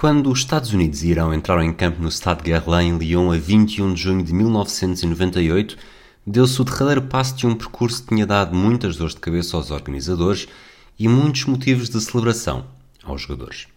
Quando os Estados Unidos e Irão entraram em campo no Stade Guerlain em Lyon a 21 de junho de 1998, deu-se o derradeiro passo de um percurso que tinha dado muitas dores de cabeça aos organizadores e muitos motivos de celebração aos jogadores.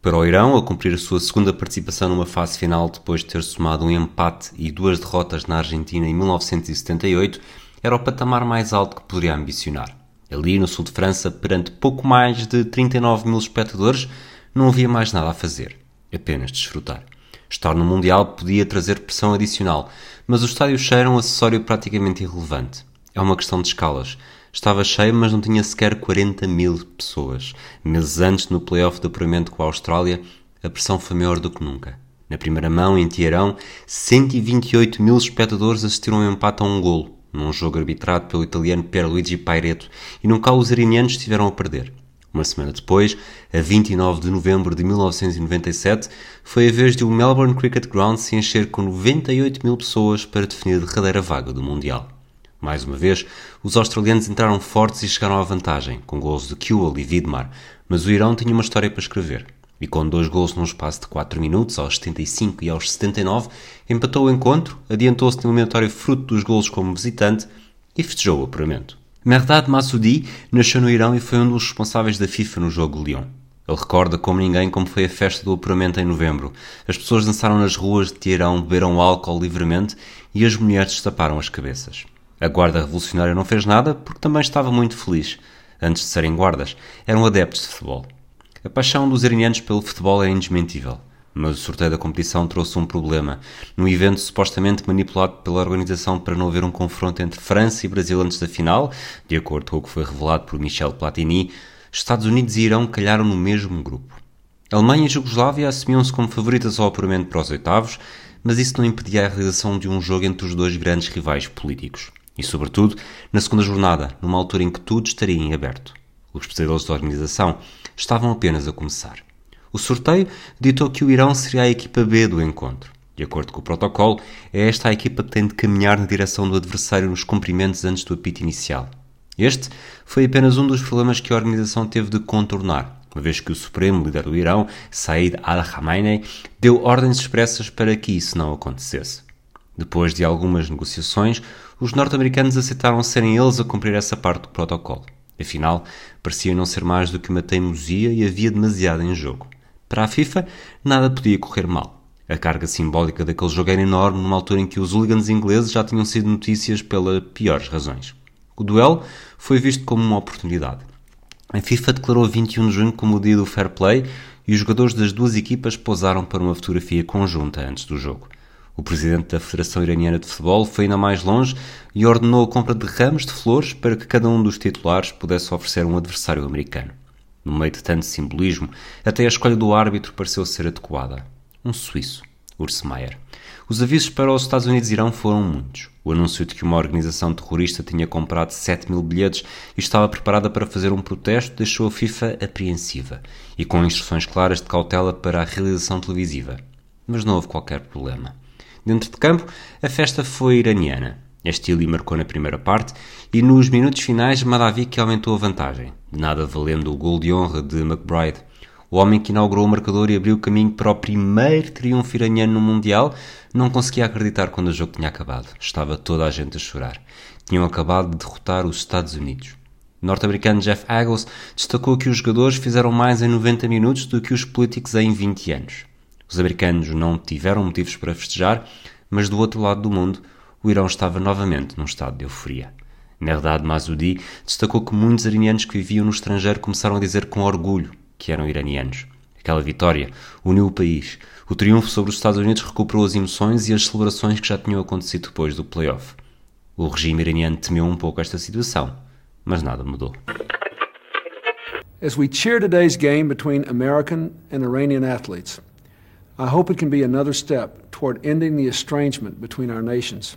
Para o Irão, a cumprir a sua segunda participação numa fase final depois de ter somado um empate e duas derrotas na Argentina em 1978, era o patamar mais alto que poderia ambicionar. Ali, no sul de França, perante pouco mais de 39 mil espectadores, não havia mais nada a fazer, apenas desfrutar. Estar no Mundial podia trazer pressão adicional, mas o estádio cheio era um acessório praticamente irrelevante. É uma questão de escalas. Estava cheio, mas não tinha sequer 40 mil pessoas. Meses antes, no playoff de apuramento com a Austrália, a pressão foi maior do que nunca. Na primeira mão, em Teherão, 128 mil espectadores assistiram um empate a um golo, num jogo arbitrado pelo italiano Pierluigi Paireto, e nunca os iranianos estiveram a perder. Uma semana depois, a 29 de novembro de 1997, foi a vez de o Melbourne Cricket Ground se encher com 98 mil pessoas para definir a derradeira vaga do Mundial. Mais uma vez, os australianos entraram fortes e chegaram à vantagem, com gols de Kewell e Vidmar, mas o Irão tinha uma história para escrever. E com dois gols num espaço de 4 minutos, aos 75 e aos 79, empatou o encontro, adiantou-se no eliminatório fruto dos gols como visitante e festejou o apuramento. Merdad Massoudi nasceu no Irão e foi um dos responsáveis da FIFA no jogo de Lyon. Ele recorda como ninguém como foi a festa do apuramento em novembro. As pessoas dançaram nas ruas de Teherão, beberam álcool livremente e as mulheres destaparam as cabeças. A guarda revolucionária não fez nada porque também estava muito feliz. Antes de serem guardas, eram adeptos de futebol. A paixão dos iranianos pelo futebol é indesmentível. Mas o sorteio da competição trouxe um problema. Num evento supostamente manipulado pela organização para não haver um confronto entre França e Brasil antes da final, de acordo com o que foi revelado por Michel Platini, Estados Unidos e Irão calharam no mesmo grupo. Alemanha e Jugoslávia assumiam-se como favoritas ao apuramento para os oitavos, mas isso não impedia a realização de um jogo entre os dois grandes rivais políticos. E, sobretudo, na segunda jornada, numa altura em que tudo estaria em aberto. Os pesadelos da organização estavam apenas a começar. O sorteio ditou que o Irão seria a equipa B do encontro. De acordo com o protocolo, é esta a equipa que tem de caminhar na direção do adversário nos cumprimentos antes do apito inicial. Este foi apenas um dos problemas que a organização teve de contornar, uma vez que o supremo líder do Irão, Said al-Khamenei, deu ordens expressas para que isso não acontecesse. Depois de algumas negociações, os norte-americanos aceitaram serem eles a cumprir essa parte do protocolo. Afinal, parecia não ser mais do que uma teimosia e havia demasiado em jogo. Para a FIFA, nada podia correr mal. A carga simbólica daquele jogo era enorme numa altura em que os hooligans ingleses já tinham sido notícias pelas piores razões. O duelo foi visto como uma oportunidade. A FIFA declarou 21 de junho como o dia do fair play e os jogadores das duas equipas posaram para uma fotografia conjunta antes do jogo. O presidente da Federação Iraniana de Futebol foi ainda mais longe e ordenou a compra de ramos de flores para que cada um dos titulares pudesse oferecer um adversário americano. No meio de tanto simbolismo, até a escolha do árbitro pareceu ser adequada. Um suíço, Urs Meier. Os avisos para os Estados Unidos e Irão foram muitos. O anúncio de que uma organização terrorista tinha comprado 7 mil bilhetes e estava preparada para fazer um protesto deixou a FIFA apreensiva e com instruções claras de cautela para a realização televisiva. Mas não houve qualquer problema. Dentro de campo, a festa foi iraniana. Estili marcou na primeira parte e nos minutos finais Madavik aumentou a vantagem, de nada valendo o gol de honra de McBride. O homem que inaugurou o marcador e abriu o caminho para o primeiro triunfo iraniano no Mundial não conseguia acreditar quando o jogo tinha acabado. Estava toda a gente a chorar. Tinham acabado de derrotar os Estados Unidos. O norte-americano Jeff Agles destacou que os jogadores fizeram mais em 90 minutos do que os políticos em 20 anos. Os americanos não tiveram motivos para festejar, mas do outro lado do mundo, o Irão estava novamente num estado de euforia. Merdad Masudi destacou que muitos iranianos que viviam no estrangeiro começaram a dizer com orgulho que eram iranianos. Aquela vitória uniu o país. O triunfo sobre os Estados Unidos recuperou as emoções e as celebrações que já tinham acontecido depois do playoff. O regime iraniano temeu um pouco esta situação, mas nada mudou. As we cheer today's game between American and Iranian athletes, I hope it can be another step toward ending the estrangement between our nations.